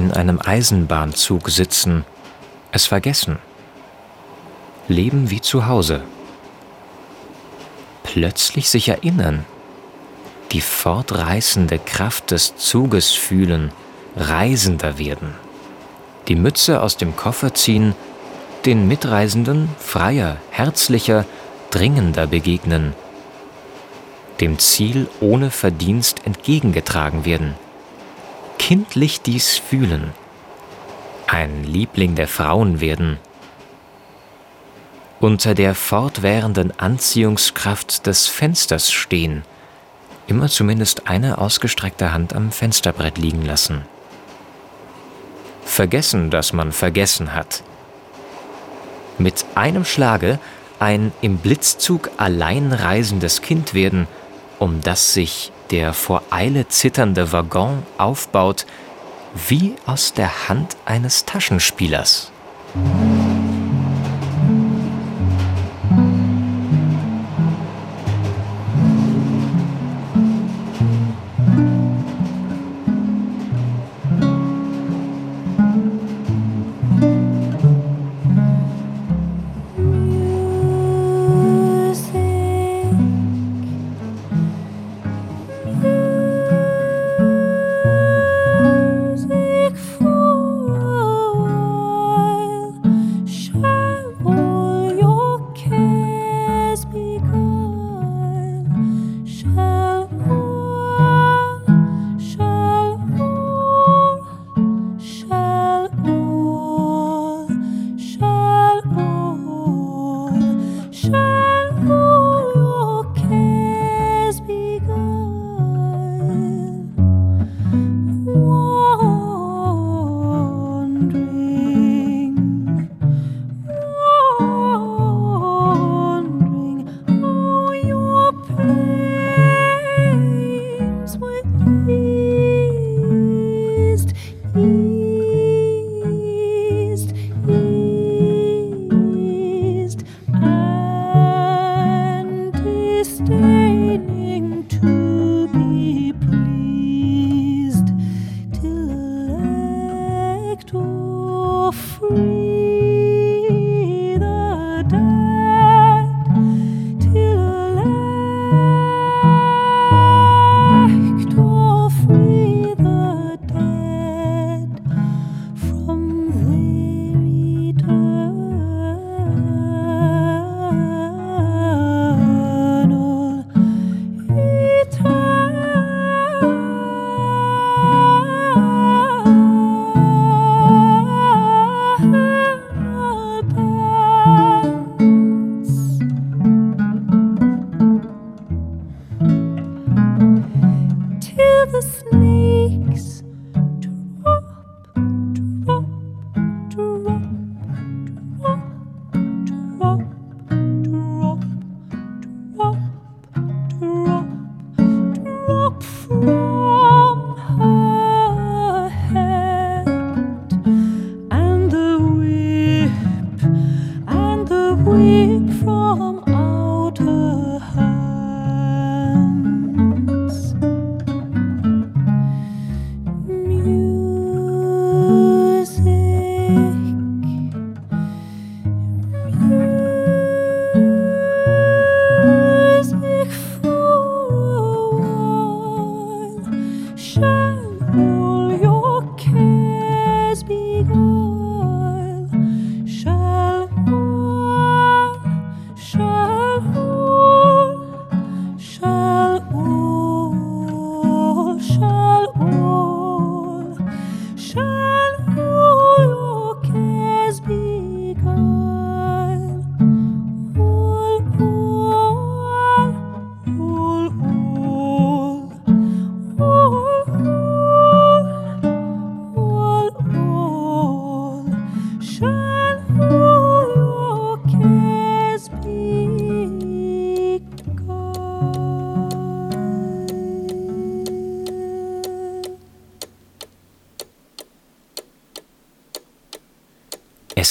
in einem Eisenbahnzug sitzen, es vergessen. Leben wie zu Hause. Plötzlich sich erinnern, die fortreißende Kraft des Zuges fühlen, Reisender werden. Die Mütze aus dem Koffer ziehen, den Mitreisenden freier, herzlicher, dringender begegnen, dem Ziel ohne Verdienst entgegengetragen werden, kindlich dies fühlen, ein Liebling der Frauen werden, unter der fortwährenden Anziehungskraft des Fensters stehen, immer zumindest eine ausgestreckte Hand am Fensterbrett liegen lassen. Vergessen, dass man vergessen hat. Mit einem Schlage ein im Blitzzug allein reisendes Kind werden, um das sich der vor Eile zitternde Waggon aufbaut, wie aus der Hand eines Taschenspielers.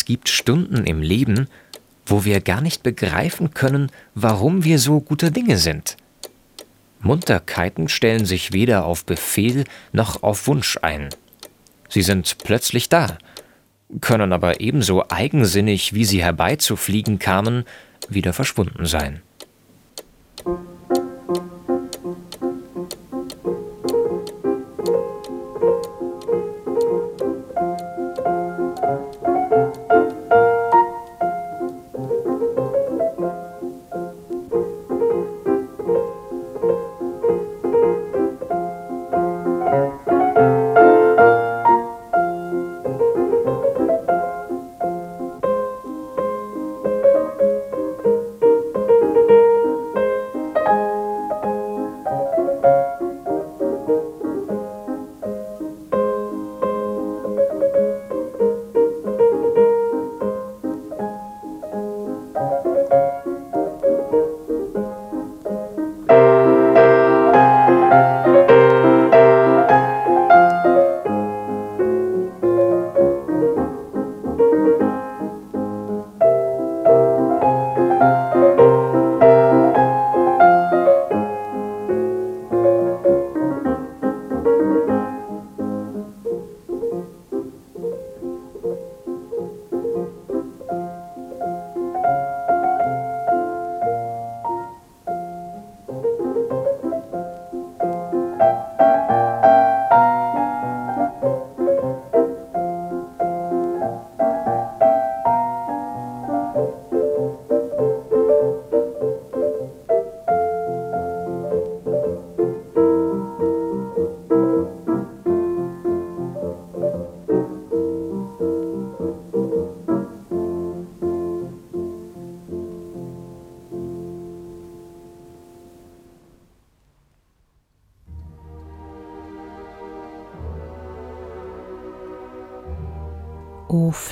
Gibt Stunden im Leben, wo wir gar nicht begreifen können, warum wir so gute Dinge sind. Munterkeiten stellen sich weder auf Befehl noch auf Wunsch ein. Sie sind plötzlich da, können aber ebenso eigensinnig, wie sie herbeizufliegen kamen, wieder verschwunden sein.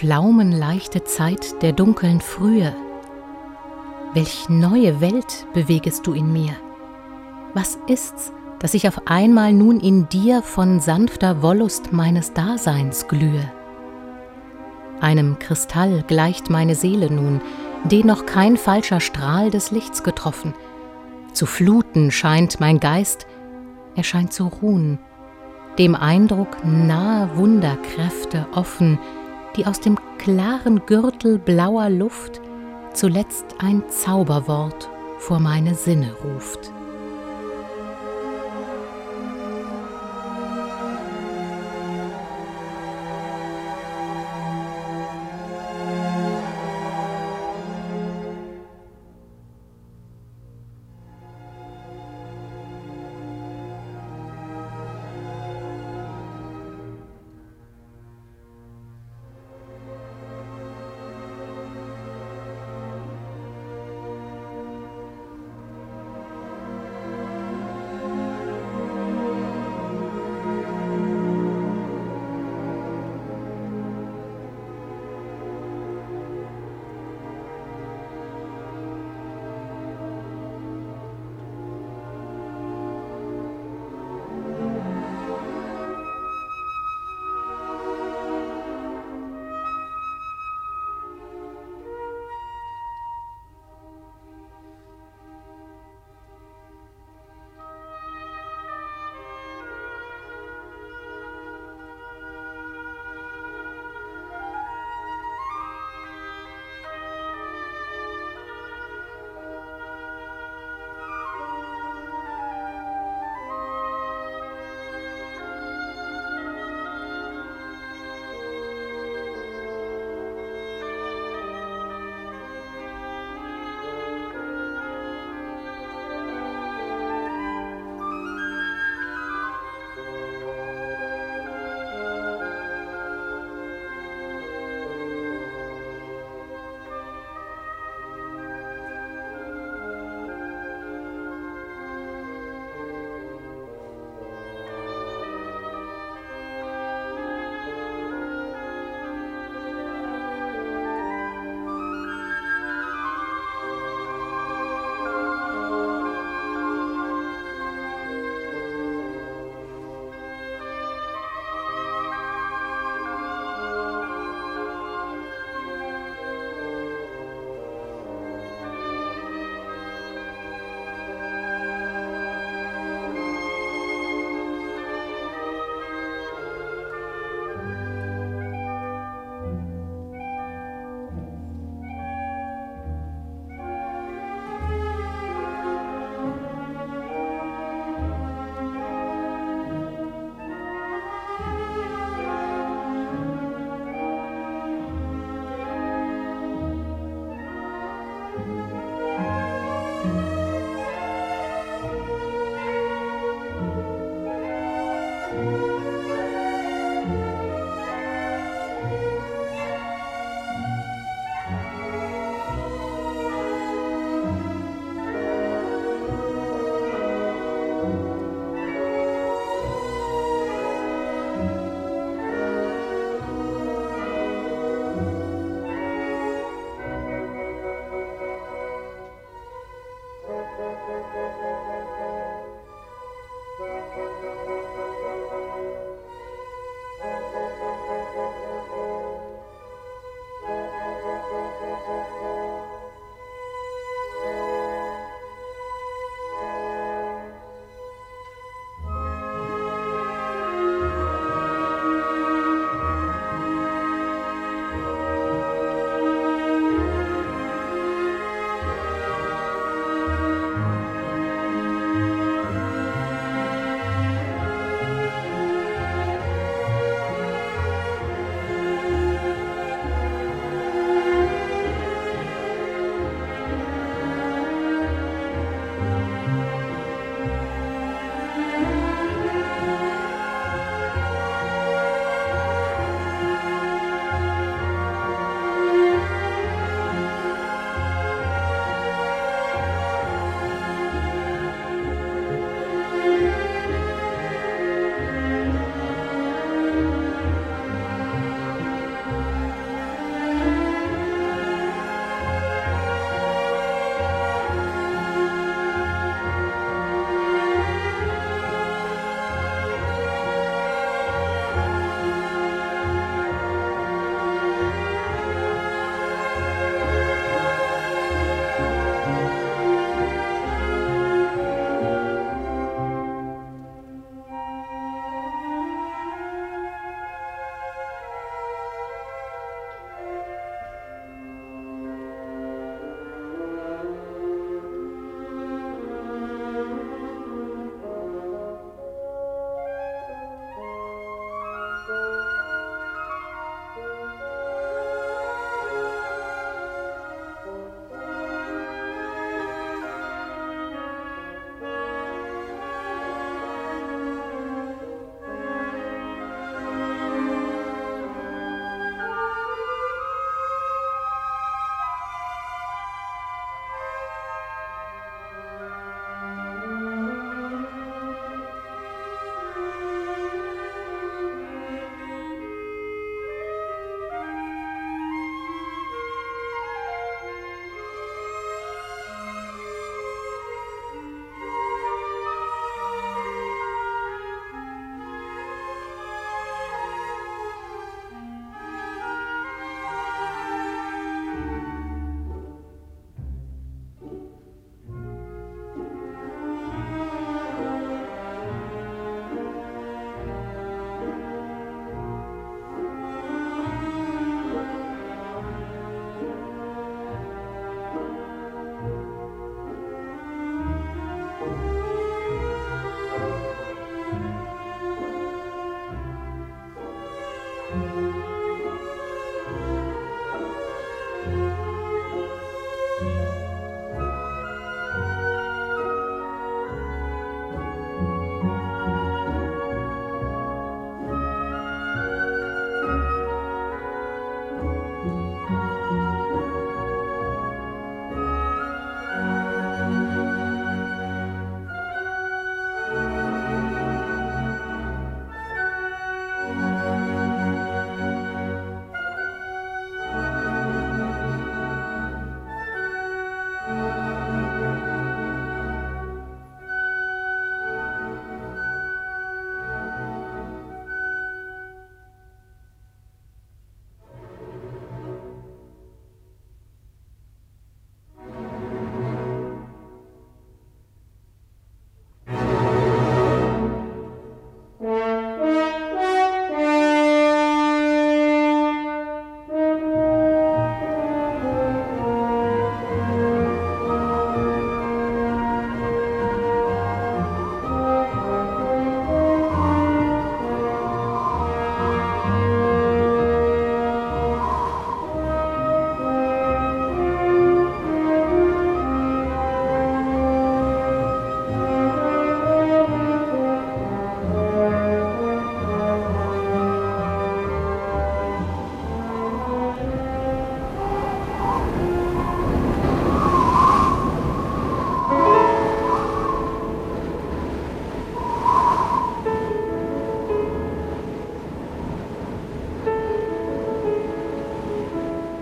O flaumenleichte Zeit der dunkeln Frühe, welch neue Welt bewegest du in mir? Was ist's, dass ich auf einmal nun in dir von sanfter Wollust meines Daseins glühe? Einem Kristall gleicht meine Seele nun, den noch kein falscher Strahl des Lichts getroffen. Zu fluten scheint mein Geist, er scheint zu ruhen, dem Eindruck nahe Wunderkräfte offen, die aus dem klaren Gürtel blauer Luft zuletzt ein Zauberwort vor meine Sinne ruft.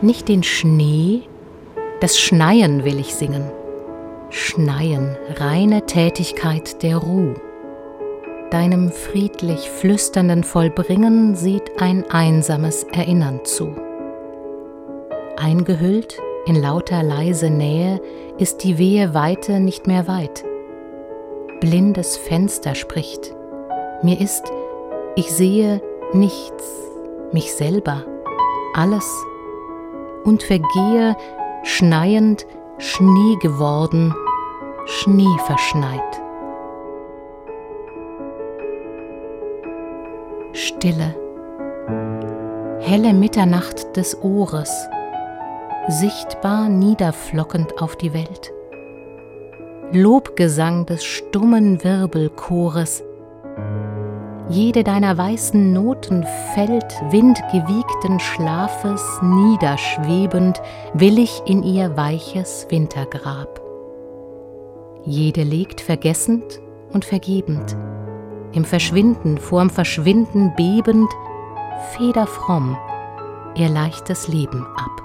Nicht den Schnee, das Schneien will ich singen. Schneien, reine Tätigkeit der Ruh. Deinem friedlich flüsternden Vollbringen sieht ein einsames Erinnern zu. Eingehüllt in lauter leise Nähe ist die wehe Weite nicht mehr weit. Blindes Fenster spricht. Mir ist, ich sehe nichts, mich selber, alles und vergehe schneiend, Schnee geworden, Schnee verschneit. Stille, helle Mitternacht des Ohres, sichtbar niederflockend auf die Welt. Lobgesang des stummen Wirbelchores, jede deiner weißen Noten fällt windgewiegten Schlafes niederschwebend, willig in ihr weiches Wintergrab. Jede legt vergessend und vergebend, im Verschwinden, vorm Verschwinden bebend, federfromm ihr leichtes Leben ab.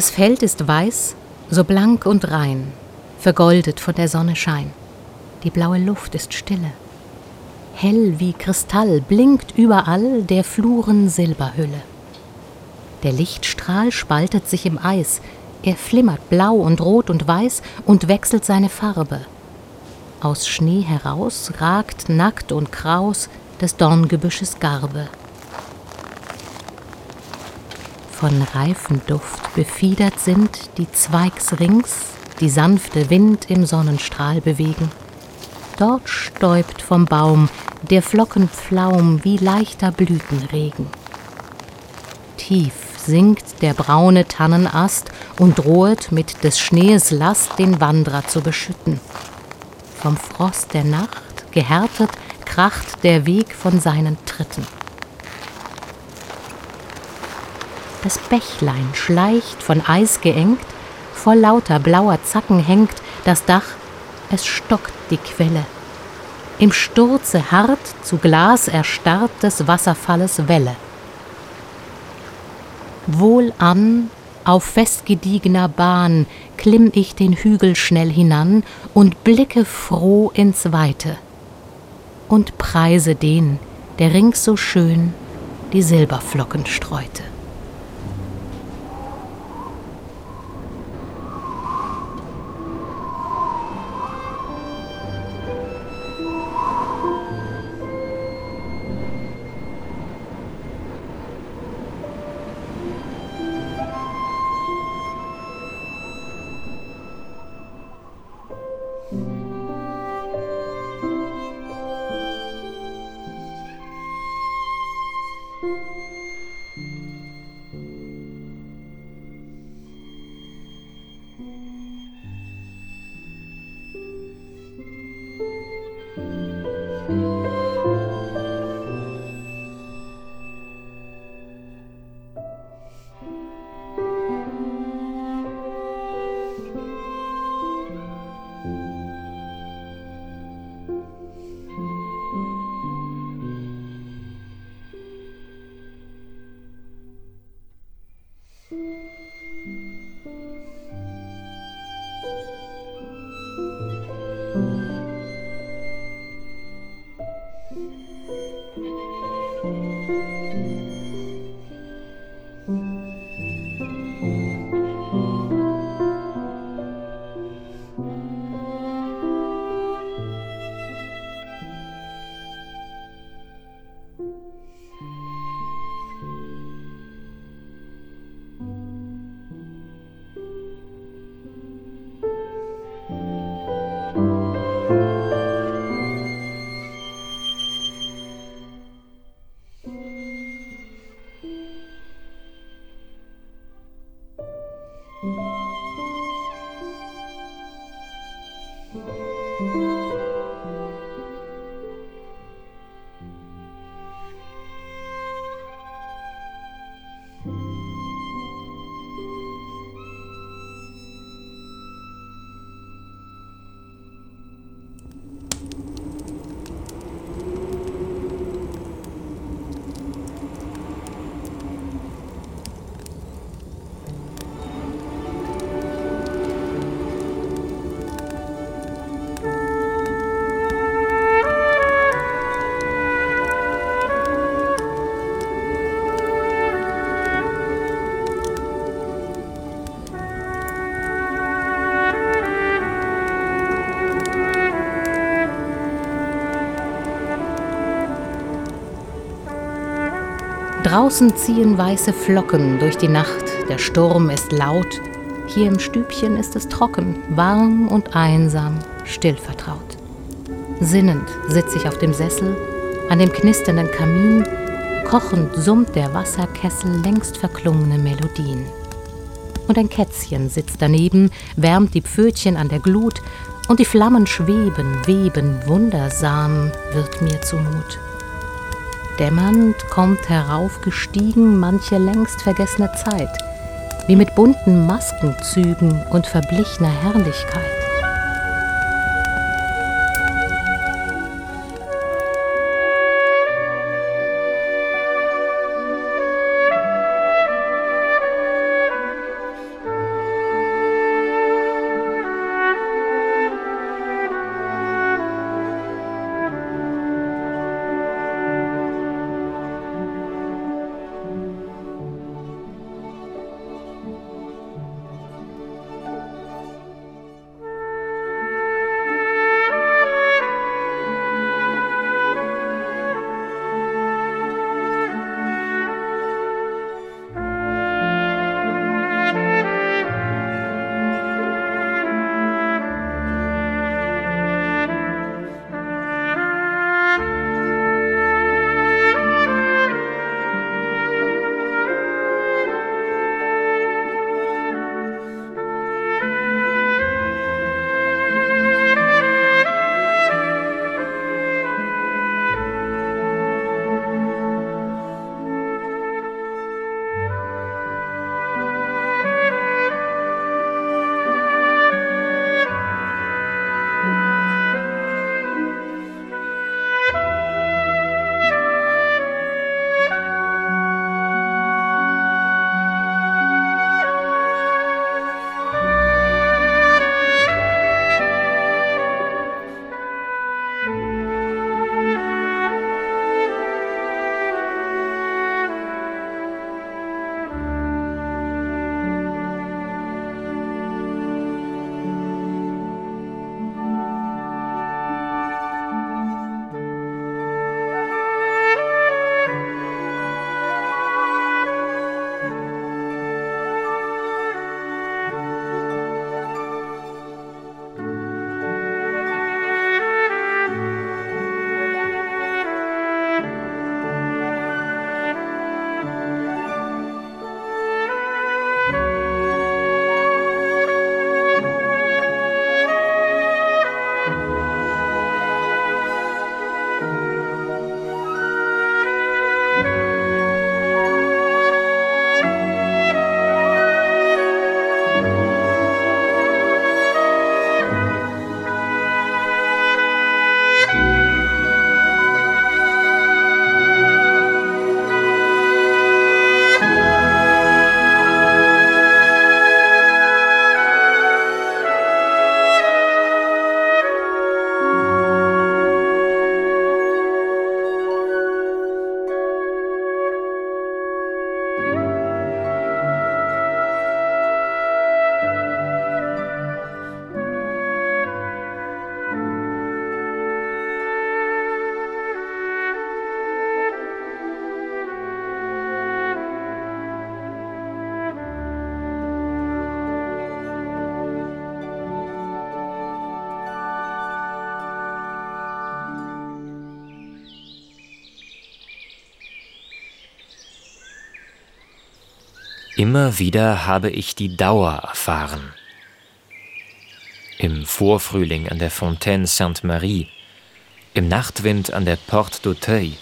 Das Feld ist weiß, so blank und rein, vergoldet von der Sonne Schein. Die blaue Luft ist stille. Hell wie Kristall blinkt überall der Fluren Silberhülle. Der Lichtstrahl spaltet sich im Eis, er flimmert blau und rot und weiß und wechselt seine Farbe. Aus Schnee heraus ragt nackt und kraus des Dorngebüsches Garbe. Von Reifenduft befiedert sind die Zweigs rings, die sanfte Wind im Sonnenstrahl bewegen. Dort stäubt vom Baum der Flockenpflaum wie leichter Blütenregen. Tief sinkt der braune Tannenast und drohet mit des Schnees Last den Wanderer zu beschütten. Vom Frost der Nacht gehärtet kracht der Weg von seinen Tritten. Das Bächlein schleicht von Eis geengt, voll lauter blauer Zacken hängt das Dach, es stockt die Quelle. Im Sturze hart zu Glas erstarrt des Wasserfalles Welle. Wohlan, auf festgediegener Bahn klimm ich den Hügel schnell hinan und blicke froh ins Weite und preise den, der rings so schön die Silberflocken streute. Draußen ziehen weiße Flocken durch die Nacht, der Sturm ist laut, hier im Stübchen ist es trocken, warm und einsam, still vertraut. Sinnend sitze ich auf dem Sessel, an dem knisternden Kamin, kochend summt der Wasserkessel längst verklungene Melodien. Und ein Kätzchen sitzt daneben, wärmt die Pfötchen an der Glut, und die Flammen schweben, weben, wundersam wird mir zumut. Dämmernd kommt heraufgestiegen manche längst vergessene Zeit, wie mit bunten Maskenzügen und verblichener Herrlichkeit. Immer wieder habe ich die Dauer erfahren. Im Vorfrühling an der Fontaine Sainte-Marie, im Nachtwind an der Porte d'Auteuil,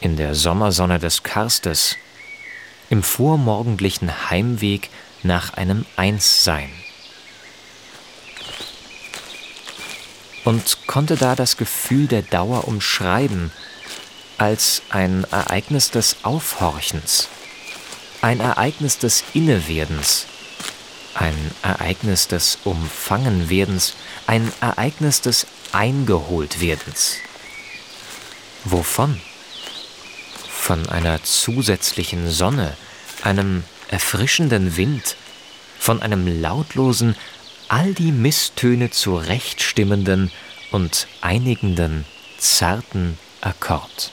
in der Sommersonne des Karstes, im vormorgendlichen Heimweg nach einem Einssein. Und konnte da das Gefühl der Dauer umschreiben, als ein Ereignis des Aufhorchens, ein Ereignis des Innewerdens, ein Ereignis des Umfangenwerdens, ein Ereignis des Eingeholtwerdens. Wovon? Von einer zusätzlichen Sonne, einem erfrischenden Wind, von einem lautlosen, all die Misstöne zurechtstimmenden und einigenden, zarten Akkord.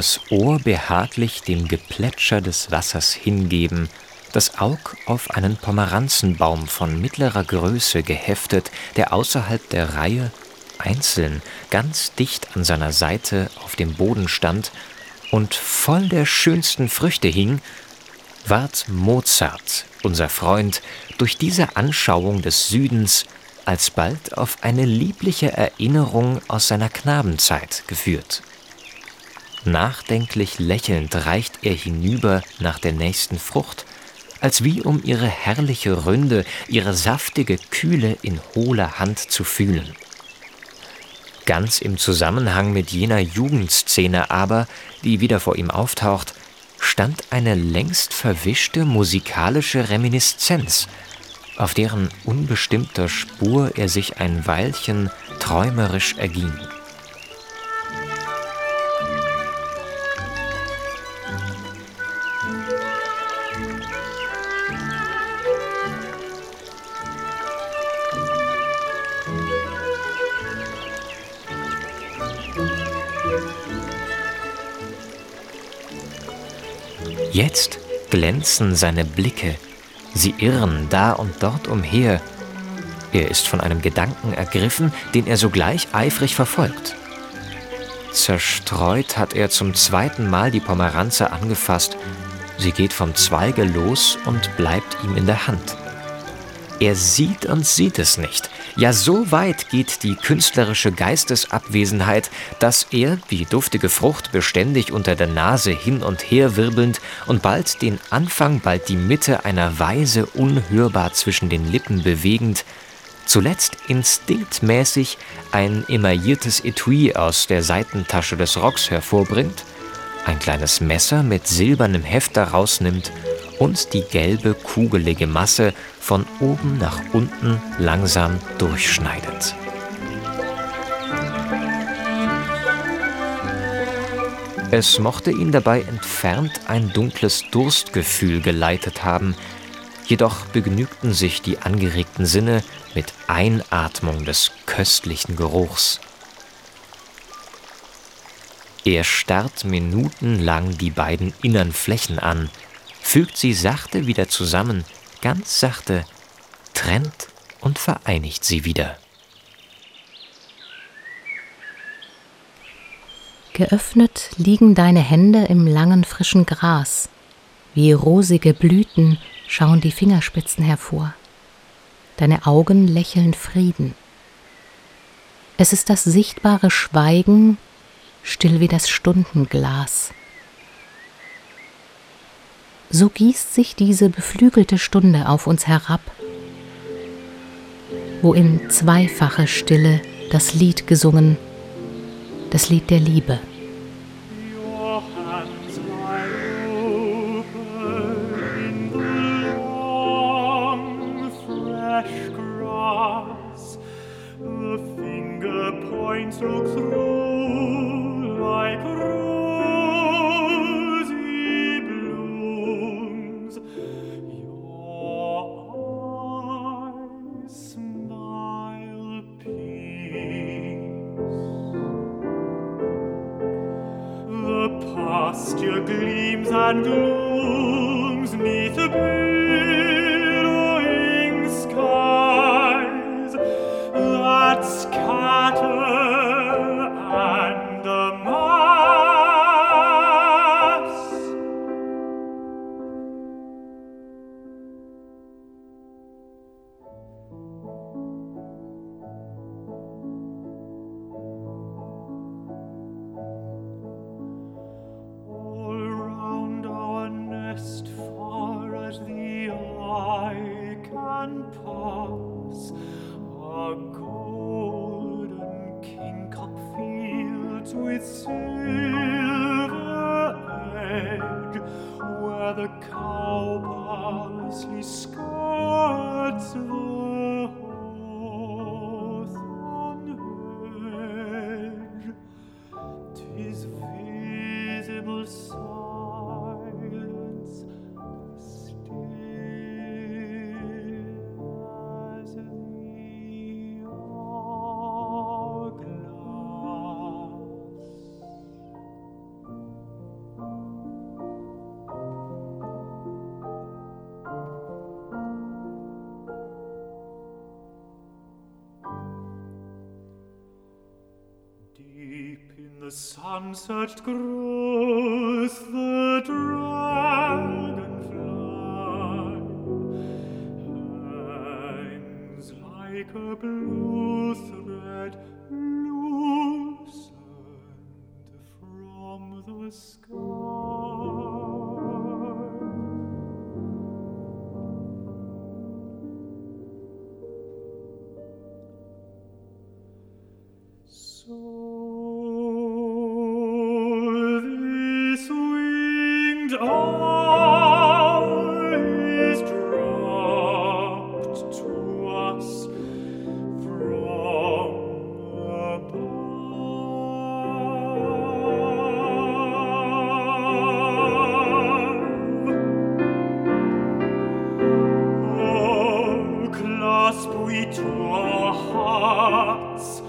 Das Ohr behaglich dem Geplätscher des Wassers hingeben, das Aug auf einen Pomeranzenbaum von mittlerer Größe geheftet, der außerhalb der Reihe einzeln ganz dicht an seiner Seite auf dem Boden stand und voll der schönsten Früchte hing, ward Mozart, unser Freund, durch diese Anschauung des Südens alsbald auf eine liebliche Erinnerung aus seiner Knabenzeit geführt. Nachdenklich lächelnd reicht er hinüber nach der nächsten Frucht, als wie um ihre herrliche Ründe, ihre saftige Kühle in hohler Hand zu fühlen. Ganz im Zusammenhang mit jener Jugendszene aber, die wieder vor ihm auftaucht, stand eine längst verwischte musikalische Reminiszenz, auf deren unbestimmter Spur er sich ein Weilchen träumerisch erging. Jetzt glänzen seine Blicke, sie irren da und dort umher. Er ist von einem Gedanken ergriffen, den er sogleich eifrig verfolgt. Zerstreut hat er zum zweiten Mal die Pomeranze angefasst. Sie geht vom Zweige los und bleibt ihm in der Hand. Er sieht und sieht es nicht. Ja, so weit geht die künstlerische Geistesabwesenheit, dass er, die duftige Frucht beständig unter der Nase hin und her wirbelnd und bald den Anfang, bald die Mitte einer Weise unhörbar zwischen den Lippen bewegend, zuletzt instinktmäßig ein emailliertes Etui aus der Seitentasche des Rocks hervorbringt, ein kleines Messer mit silbernem Heft daraus nimmt und die gelbe, kugelige Masse von oben nach unten langsam durchschneidet. Es mochte ihn dabei entfernt ein dunkles Durstgefühl geleitet haben, jedoch begnügten sich die angeregten Sinne mit Einatmung des köstlichen Geruchs. Er starrt minutenlang die beiden innern Flächen an, fügt sie sachte wieder zusammen, ganz sachte, trennt und vereinigt sie wieder. Geöffnet liegen deine Hände im langen frischen Gras, wie rosige Blüten schauen die Fingerspitzen hervor. Deine Augen lächeln Frieden. Es ist das sichtbare Schweigen, still wie das Stundenglas so gießt sich diese beflügelte Stunde auf uns herab, wo in zweifacher Stille das Lied gesungen, das Lied der Liebe. Look with silver egg, where the cow parsley skirts the unsearched grove. Herz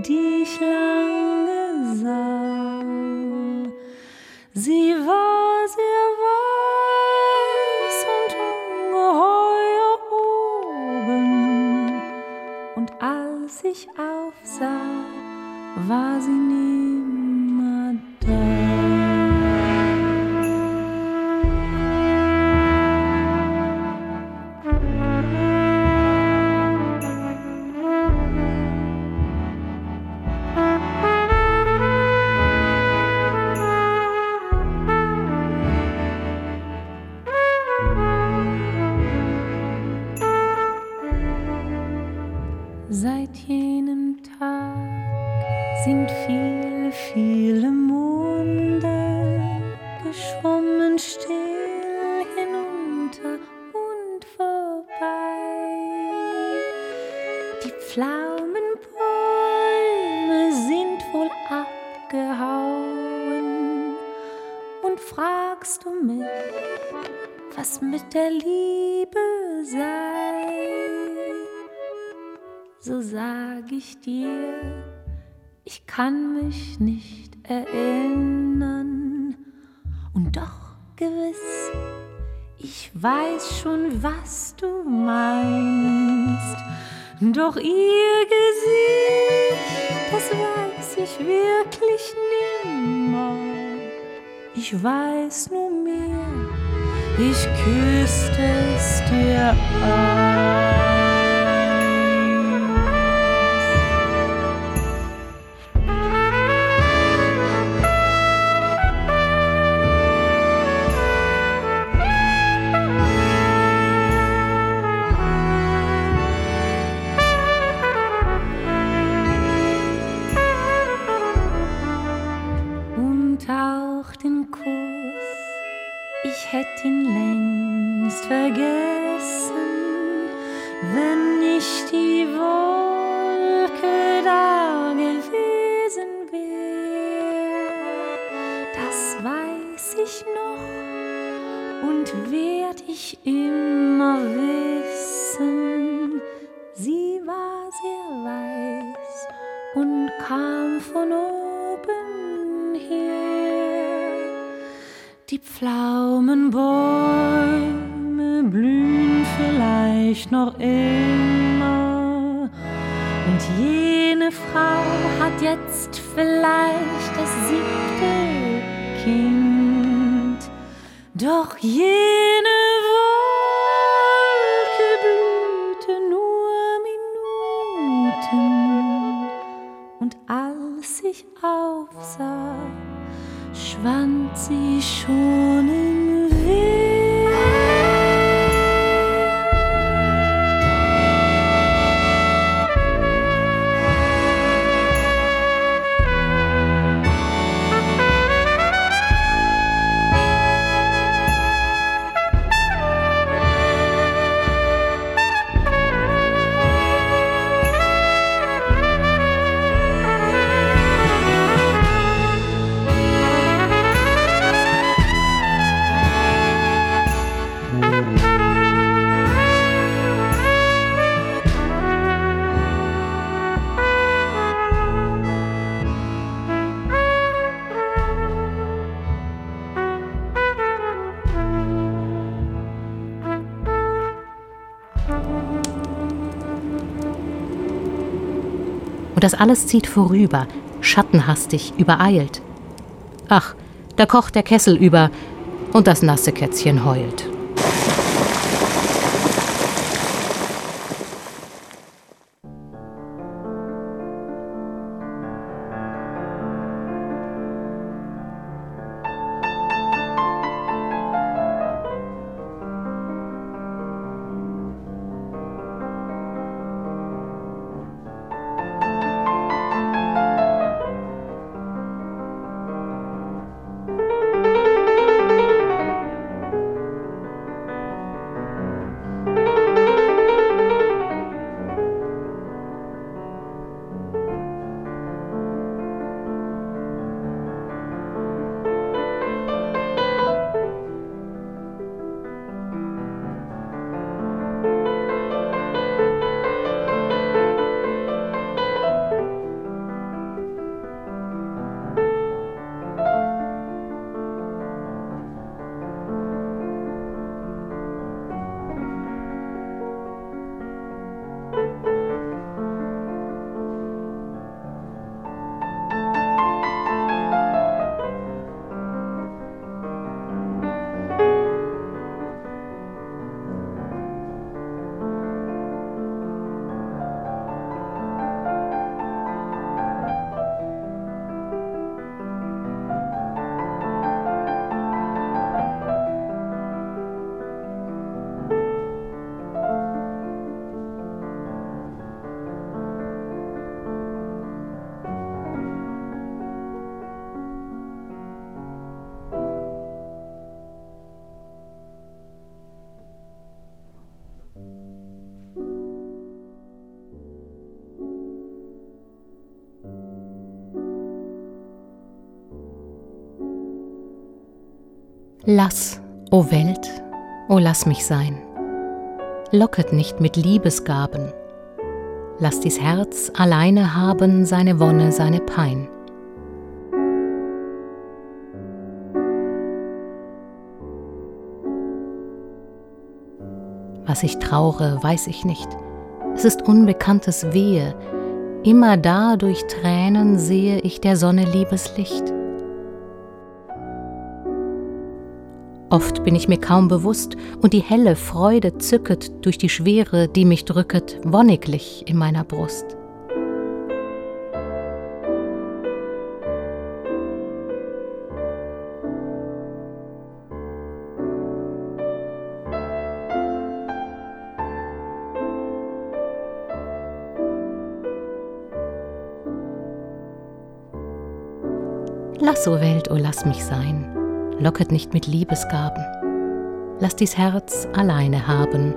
dear. Was du meinst. Doch ihr Gesicht, das weiß ich wirklich nimmer. Ich weiß nur mehr, ich küsste es dir an. Und das alles zieht vorüber, schattenhastig, übereilt. Ach, da kocht der Kessel über und das nasse Kätzchen heult. Lass, o oh Welt, o oh lass mich sein. Locket nicht mit Liebesgaben. Lass dies Herz alleine haben seine Wonne, seine Pein. Was ich traure, weiß ich nicht. Es ist unbekanntes Wehe. Immer da durch Tränen sehe ich der Sonne Liebeslicht. Oft bin ich mir kaum bewusst, und die helle Freude zücket durch die Schwere, die mich drücket, wonniglich in meiner Brust. Lass, o Welt, o lass mich sein locket nicht mit Liebesgaben. Lass dies Herz alleine haben,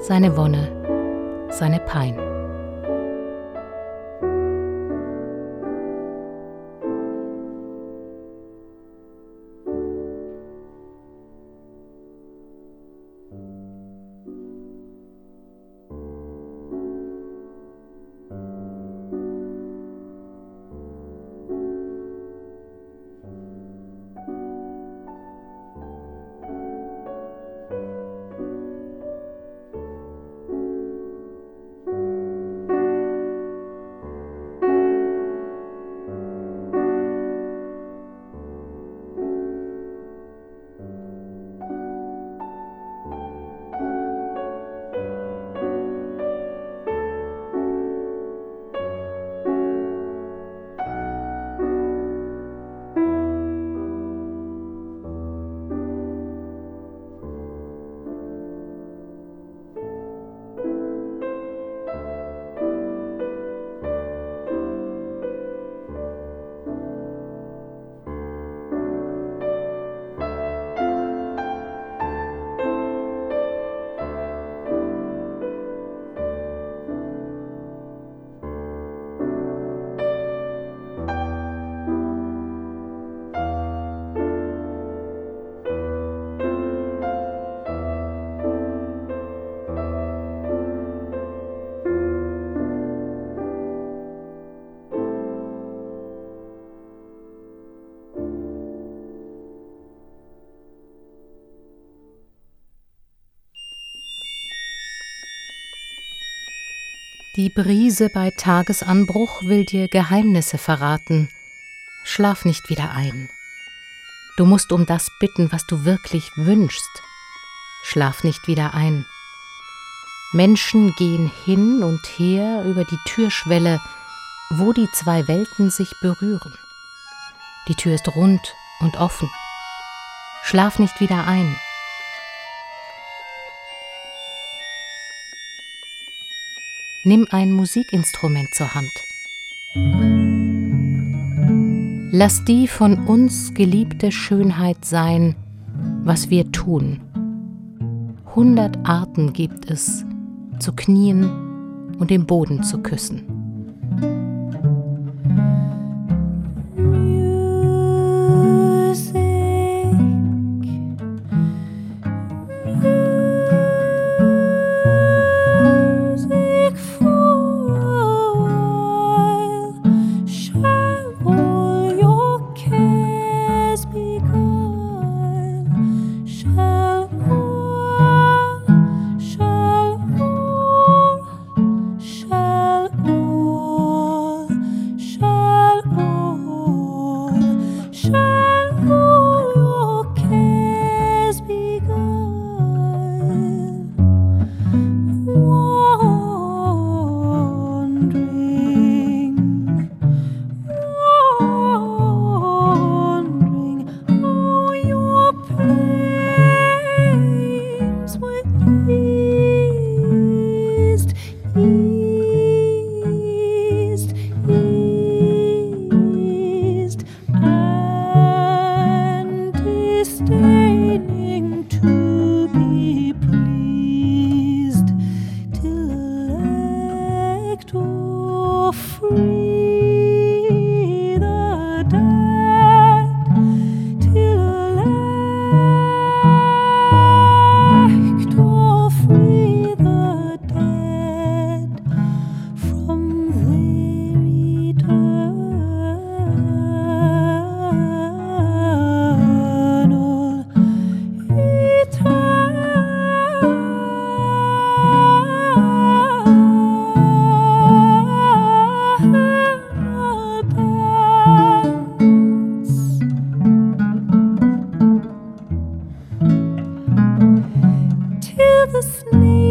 seine Wonne, seine Pein. Die Brise bei Tagesanbruch will dir Geheimnisse verraten. Schlaf nicht wieder ein. Du musst um das bitten, was du wirklich wünschst. Schlaf nicht wieder ein. Menschen gehen hin und her über die Türschwelle, wo die zwei Welten sich berühren. Die Tür ist rund und offen. Schlaf nicht wieder ein. Nimm ein Musikinstrument zur Hand. Lass die von uns geliebte Schönheit sein, was wir tun. Hundert Arten gibt es, zu knien und den Boden zu küssen. the snake.